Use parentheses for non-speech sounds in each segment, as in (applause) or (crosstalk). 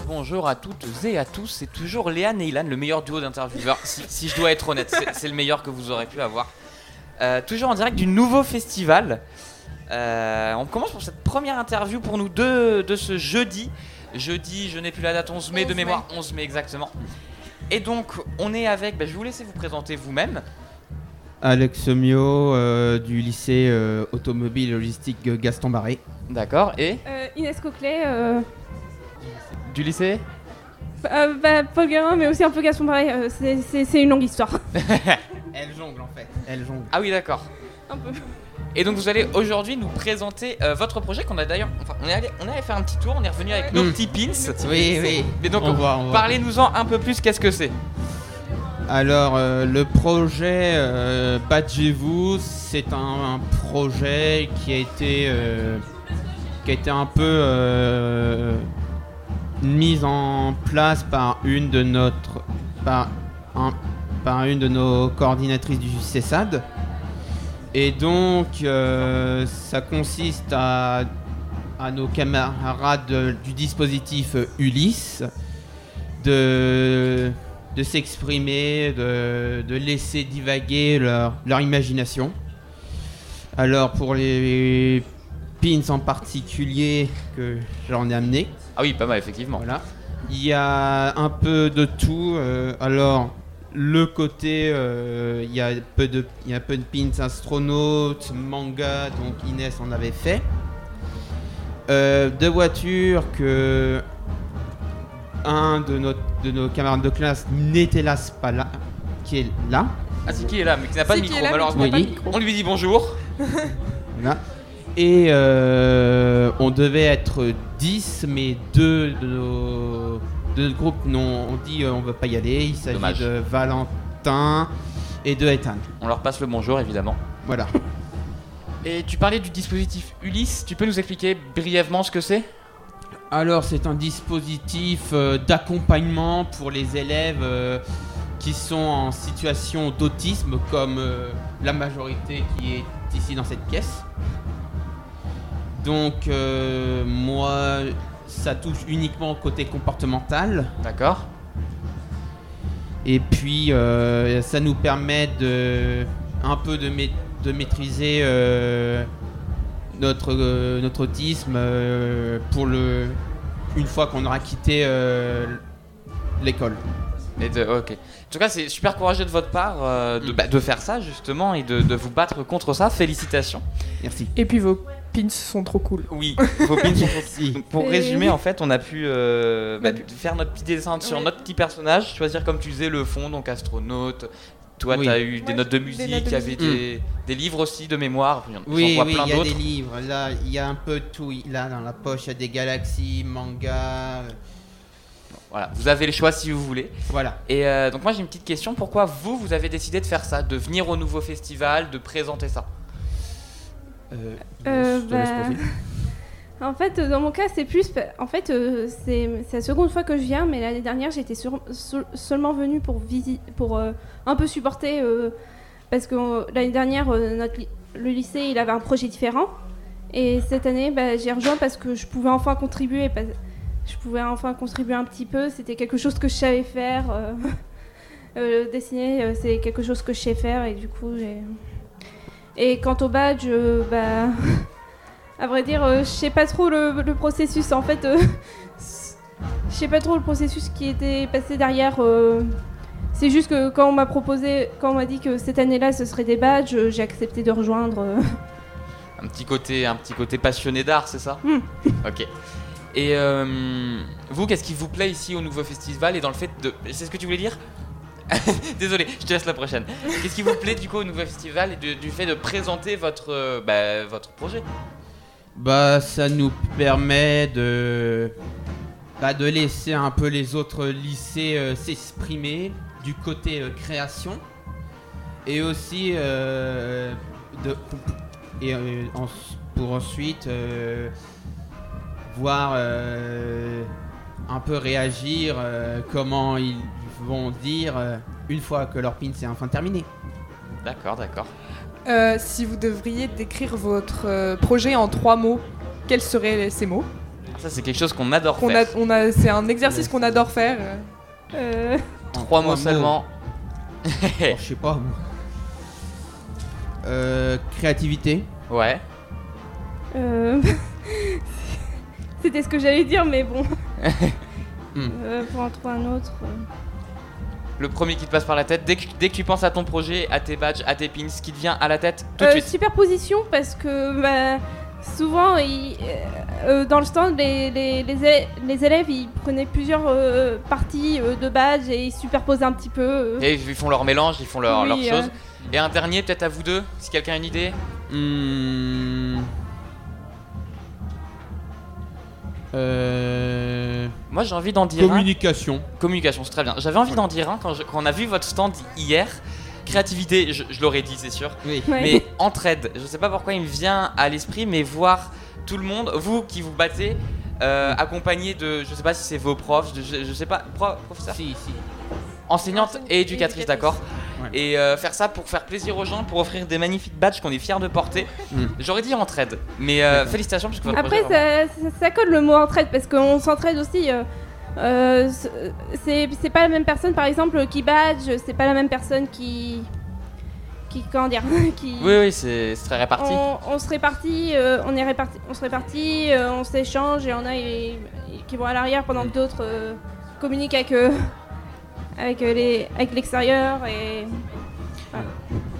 rebonjour à toutes et à tous. C'est toujours Léane et Ilan, le meilleur duo d'intervieweurs. Si, si je dois être honnête, c'est- le meilleur que vous aurez pu avoir. Euh, toujours en direct du nouveau festival. Euh, on commence pour cette première interview pour nous deux de ce jeudi. Jeudi, je n'ai plus la date, 11 mai 11 de mai. mémoire, 11 mai exactement. Et donc, on est avec, bah, je vais vous laisser vous présenter vous-même. Alex Mio euh, du lycée euh, automobile et logistique Gaston Barré. D'accord, et Euh, Inès Coquelet, euh, du lycée euh, bah, Paul Guérin, mais aussi un peu Gaston Pareil, euh, c'est- une longue histoire. (laughs) Elle jongle en fait. Elle jongle. Ah oui, d'accord. un peu. Et donc vous allez aujourd'hui nous présenter euh, votre projet qu'on a d'ailleurs. Enfin, on est allé, on est allé faire un petit tour, on est revenu avec nos Mm. petits pins. Oui, oui. Mais donc, parlez-nous-en un peu plus. Qu'est-ce que c'est? Alors, euh, le projet euh, Badgez-vous, c'est un, un projet qui a été, euh, qui a été un peu euh, mis en place par une de notre, par, un- par une de nos coordinatrices du CESAD. Et donc, euh, ça consiste à, à nos camarades de- du dispositif Ulysse de, de s'exprimer, de, de laisser divaguer leur, leur imagination. Alors pour les pins en particulier que j'en ai amené, Ah oui, pas mal effectivement. voilà, il y a un peu de tout. euh, alors le côté, euh, il y a peu de, il y a un peu de pins astronautes, manga, donc Inès en avait fait. Euh, de voitures que un de, notre, de nos camarades de classe n'était là pas là, qui est là. Ah c'est qui est là, mais qui n'a pas Si, de qui micro est là, mais qui malheureusement. n'a pas de Oui. micro. On lui dit bonjour. Là. Et euh, on devait être 10, mais deux de nos, de notre groupe non, on dit euh, on veut pas y aller. Il s'agit Dommage. de Valentin et de Ethan. On leur passe le bonjour évidemment. Voilà. (laughs) Et tu parlais du dispositif Ulysse. Tu peux nous expliquer brièvement ce que c'est? Alors c'est un dispositif euh, d'accompagnement pour les élèves euh, qui sont en situation d'autisme, comme euh, la majorité qui est ici dans cette pièce. Donc euh, moi, ça touche uniquement au côté comportemental. D'accord. Et puis, euh, ça nous permet de un peu de, ma- de maîtriser euh, notre, euh, notre autisme euh, pour le une fois qu'on aura quitté euh, l'école. Et de, ok. En tout cas, c'est super courageux de votre part euh, de, bah, de faire ça justement et de, de vous battre contre ça. Félicitations. Merci. Et puis vos pins sont trop cool. Oui, vos pins sont Merci. Donc, pour Et résumer, en fait, on a pu euh, bah, faire notre petit dessin sur Ouais. notre petit personnage, choisir comme tu disais le fond, donc astronaute. Toi, Oui. tu as eu des Ouais, notes de des musique, notes de il y avait des, des livres aussi de mémoire. Oui, oui, il y a d'autres. des livres. Là, il y a un peu de tout. Là, dans la poche, il y a des galaxies, mangas. euh, Voilà, vous avez le choix si vous voulez. Voilà. Et euh, donc moi j'ai une petite question. Pourquoi vous, vous avez décidé de faire ça, de venir au nouveau festival, de présenter ça? Euh, je te laisse bah. (laughs) En fait, dans mon cas, c'est plus. En fait, euh, c'est la seconde fois que je viens, mais l'année dernière, j'étais seulement venue pour, visi- pour euh, un peu supporter. euh, parce que l'année dernière, notre le lycée, il avait un projet différent. Et cette année, bah, j'ai rejoint parce que je pouvais enfin contribuer. je pouvais enfin contribuer un petit peu. C'était quelque chose que je savais faire. (laughs) dessiner, c'est quelque chose que je sais faire. Et du coup, j'ai. Et quant au badge, euh, bah. (laughs) À vrai dire, euh, je sais pas trop le, le processus. En fait, euh, (laughs) je sais pas trop le processus qui était passé derrière. c'est juste que quand on m'a proposé, quand on m'a dit que cette année-là ce serait des badges, j'ai accepté de rejoindre. (laughs) Un petit côté, un petit côté passionné d'art, c'est ça? Hmm. Ok. Et euh, vous, qu'est-ce qui vous plaît ici au nouveau festival et dans le fait de... C'est ce que tu voulais dire? (laughs) Désolé, je te laisse la prochaine. Qu'est-ce qui vous plaît du coup au nouveau festival et du fait de présenter votre, euh, bah, votre projet? Bah, ça nous permet de, bah, de laisser un peu les autres lycées euh, s'exprimer du côté euh, création et aussi de, et, pour ensuite voir un peu réagir comment ils vont dire euh, une fois que leur pin c'est enfin terminé. D'accord, d'accord. Euh, si vous devriez décrire votre euh, projet en trois mots, quels seraient ces mots? Ça, c'est quelque chose qu'on adore Qu'on faire. a, on a, c'est un exercice qu'on adore faire. Euh, Trois mots mots. seulement. Oh, je sais pas. Euh, créativité. Ouais. euh, (laughs) C'était ce que j'allais dire, mais bon. (laughs) Hmm. Euh, pour en trouver un autre. Le premier qui te passe par la tête, dès que, dès que tu penses à ton projet, à tes badges, à tes pins, ce qui te vient à la tête, tout de Euh, suite. superposition parce que bah, souvent il- euh, euh, dans le stand les, les, les élè- les élèves ils prenaient plusieurs euh, parties euh, de badges et ils superposaient un petit peu. euh. Et ils font leur mélange, ils font leur, Oui, leur euh. chose. Et un dernier, peut-être à vous deux, si quelqu'un a une idée. Hmm. Euh, Moi, j'ai envie d'en dire un. communication. Communication, c'est très bien. J'avais envie d'en dire un quand, je- quand on a vu votre stand hier. Créativité, je, je l'aurais dit, c'est sûr. Oui. Ouais. Mais (laughs) entraide, je sais pas pourquoi il me vient à l'esprit, mais voir tout le monde, vous qui vous battez, euh, accompagné de, je sais pas si c'est vos profs, de- je, je sais pas, pro- professeur Si, si. Enseignante et éducatrice, d'accord. Et euh, faire ça pour faire plaisir aux gens, pour offrir des magnifiques badges qu'on est fiers de porter. Mm. J'aurais dit entraide, mais euh, félicitations parce que votre Après projet, ça, ça, ça colle le mot entraide parce qu'on s'entraide aussi. euh, euh, c'est c'est pas la même personne par exemple qui badge, c'est pas la même personne qui qui comment dire (laughs) qui Oui, oui, c'est très réparti. on, on se répartit, euh, on est réparti, on se répartit, euh, on s'échange et on a et- et qui vont à l'arrière pendant que d'autres euh, communiquent avec euh, avec euh, les avec l'extérieur et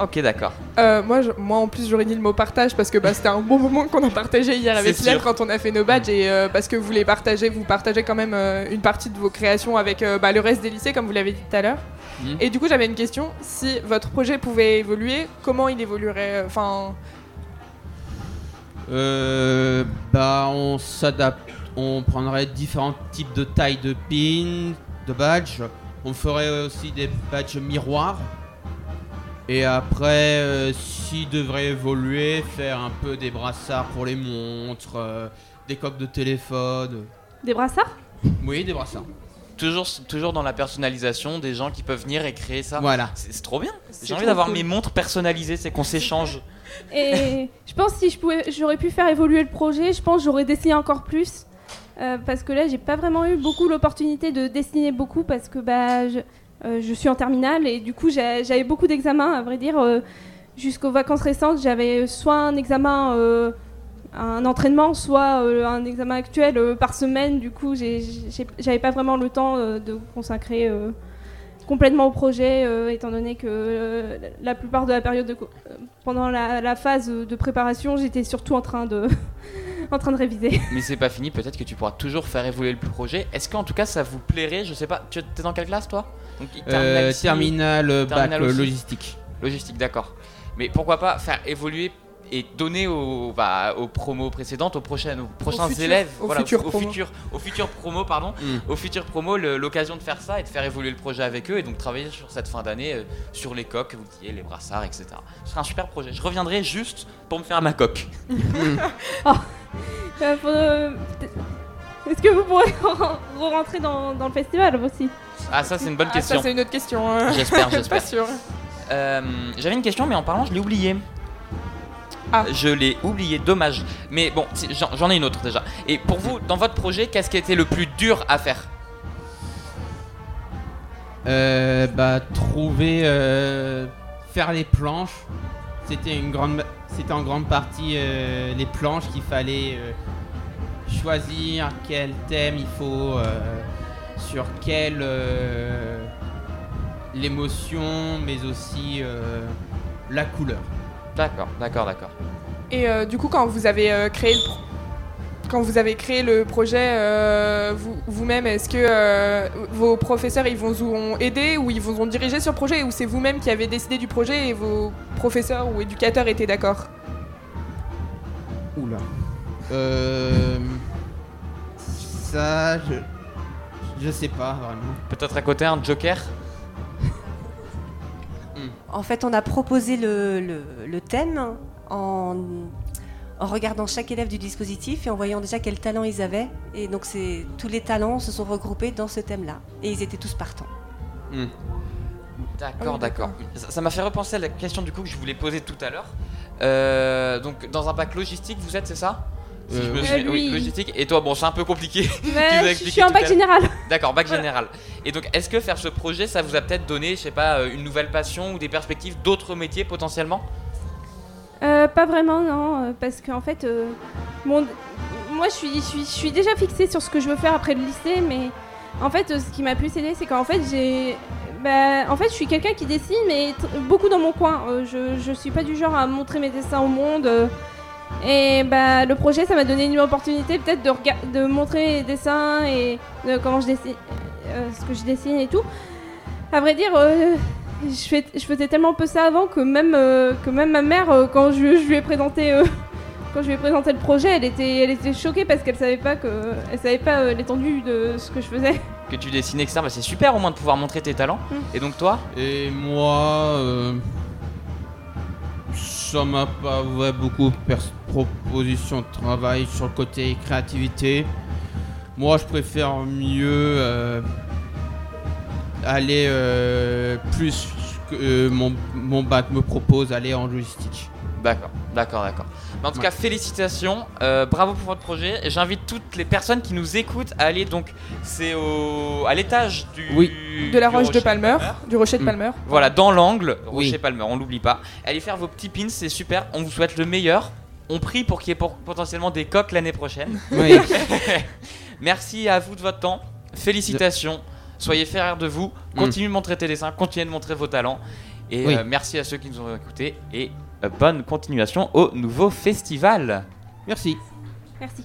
Ok, d'accord. Euh, moi, je- moi, en plus, j'aurais dit le mot partage parce que bah, c'était un bon (laughs) moment qu'on a partagé hier avec C'est Hélène sûr. quand on a fait nos badges et euh, parce que vous les partagez, vous partagez quand même euh, une partie de vos créations avec euh, bah, le reste des lycées, comme vous l'avez dit tout à l'heure. Mhm. Et du coup, j'avais une question si votre projet pouvait évoluer, comment il évoluerait Enfin, Euh, bah, on s'adapte. On prendrait différents types de tailles de pins, de badges. On ferait aussi des badges miroirs. Et après, euh, s'il devrait évoluer, faire un peu des brassards pour les montres, euh, des coques de téléphone. des brassards? Oui, des brassards. Toujours, toujours dans la personnalisation des gens qui peuvent venir et créer ça. Voilà. C'est trop bien. J'ai envie d'avoir cool. mes montres personnalisées, c'est qu'on s'échange. Et je pense que si je pouvais, j'aurais pu faire évoluer le projet, je pense que j'aurais dessiné encore plus. Euh, parce que là, j'ai pas vraiment eu beaucoup l'opportunité de dessiner beaucoup parce que bah, je, euh, suis en terminale et du coup, j'avais beaucoup d'examens, à vrai dire. euh, Jusqu'aux vacances récentes, j'avais soit un examen, un entraînement, soit un examen actuel par semaine. Du coup, j'avais pas vraiment le temps de consacrer complètement au projet, étant donné que la plupart de la période de pendant la phase de préparation, j'étais surtout en train de, (laughs) en train de réviser. (laughs) Mais c'est pas fini, peut-être que tu pourras toujours faire évoluer le projet. Est-ce qu'en tout cas ça vous plairait Je sais pas, tu es dans quelle classe toi? Donc, terminale Euh, terminal, euh, bac euh, logistique. Logistique, d'accord. Mais pourquoi pas faire évoluer et donner aux, bah, aux promos précédentes, aux prochaines, aux prochains futurs- élèves, aux voilà, futurs aux, promos. futurs, aux futurs promos, pardon, Mm. aux futurs promos, l'occasion de faire ça et de faire évoluer le projet avec eux et donc travailler sur cette fin d'année euh, sur les coques, vous disiez, les brassards, etc. Ce serait un super projet. Je reviendrai juste pour me faire ma coque. Euh, (laughs) faut, (laughs) euh, peut-être- Est-ce que vous pourrez (laughs) re-rentrer dans, dans le festival aussi? Ah ça c'est une bonne ah, ça, question. c'est une autre question. hein. J'espère, (laughs) Je suis pas j'espère. sûr. Euh, J'avais une question, mais en parlant, je l'ai oublié. Ah. Je l'ai oublié, dommage. Mais bon, j'en j'en ai une autre déjà. Et pour vous, dans votre projet, qu'est-ce qui été le plus dur à faire? Euh, bah, trouver, euh, faire les planches. C'était une grande, c'était en grande partie euh, les planches qu'il fallait euh, choisir quel thème il faut, euh, sur quelle euh, l'émotion, mais aussi euh, la couleur. D'accord, d'accord, d'accord. Et euh, du coup, quand vous avez euh, créé le pro- quand vous avez créé le projet euh, vous- vous-même, est-ce que euh, vos professeurs ils vous ont aidé ou ils vous ont dirigé sur le projet ou c'est vous-même qui avez décidé du projet et vos professeurs ou éducateurs étaient d'accord? Oula. Euh, ça, je, je sais pas vraiment. Peut-être à côté un joker? (laughs) En fait, on a proposé le, le- le thème en, en regardant chaque élève du dispositif et en voyant déjà quel talent ils avaient. Et donc, c'est tous les talents se sont regroupés dans ce thème-là. Et ils étaient tous partants. Hmm. D'accord, oui, d'accord. Ça m'a fait repenser à la question du coup que je voulais poser tout à l'heure. Euh, donc dans un bac logistique, vous êtes, c'est ça? Si je Euh, me oui. logistique. Et toi, bon, c'est un peu compliqué. Mais (laughs) je suis en bac général. D'accord, bac Voilà. général. Et donc, est-ce que faire ce projet, ça vous a peut-être donné, je sais pas, euh, une nouvelle passion ou des perspectives d'autres métiers potentiellement? Euh, pas vraiment, non, euh, parce qu'en fait, euh, moi je suis, déjà fixée sur ce que je veux faire après le lycée, mais en fait, ce qui m'a plus aidé, c'est qu'en fait, j'ai. Bah, en fait, je suis quelqu'un qui dessine, mais beaucoup dans mon coin. Je, je suis pas du genre à montrer mes dessins au monde. et bah, le projet, ça m'a donné une opportunité peut-être de, montrer les dessins et comment je dessine, ce que je dessine et tout. À vrai dire, je, fais- je faisais tellement peu ça avant que même, euh, que même ma mère, euh, quand je, je lui ai présenté, euh, (laughs) quand je lui ai présenté le projet, elle était, elle était choquée parce qu'elle savait pas que, elle savait pas euh, l'étendue de ce que je faisais. Que tu dessines, etc. Bah, c'est super au moins de pouvoir montrer tes talents. Mm. Et donc, toi Et moi, euh, ça m'a pas ouais, beaucoup pers- proposition de travail sur le côté créativité. Moi, je préfère mieux euh, aller euh, plus que euh, mon, mon bac me propose, aller en logistique. D'accord, d'accord, d'accord. Mais en tout Ouais. cas, félicitations, euh, bravo pour votre projet. Et J'invite toutes les personnes qui nous écoutent à aller donc, c'est au à l'étage du Oui. De la roche de Palmer, du rocher de Mm. Palmer. Voilà, dans l'angle, Oui. Rocher Palmer, on l'oublie pas. Allez faire vos petits pins, c'est super. On vous souhaite le meilleur. On prie pour qu'il y ait pour- potentiellement des coques l'année prochaine. Oui. (laughs) (laughs) Merci à vous de votre temps. Félicitations. Soyez fiers de vous. Continuez de montrer tes dessins. Continuez de montrer vos talents. Et Oui. euh, merci à ceux qui nous ont écoutés. Et euh, bonne continuation au nouveau festival. Merci. Merci.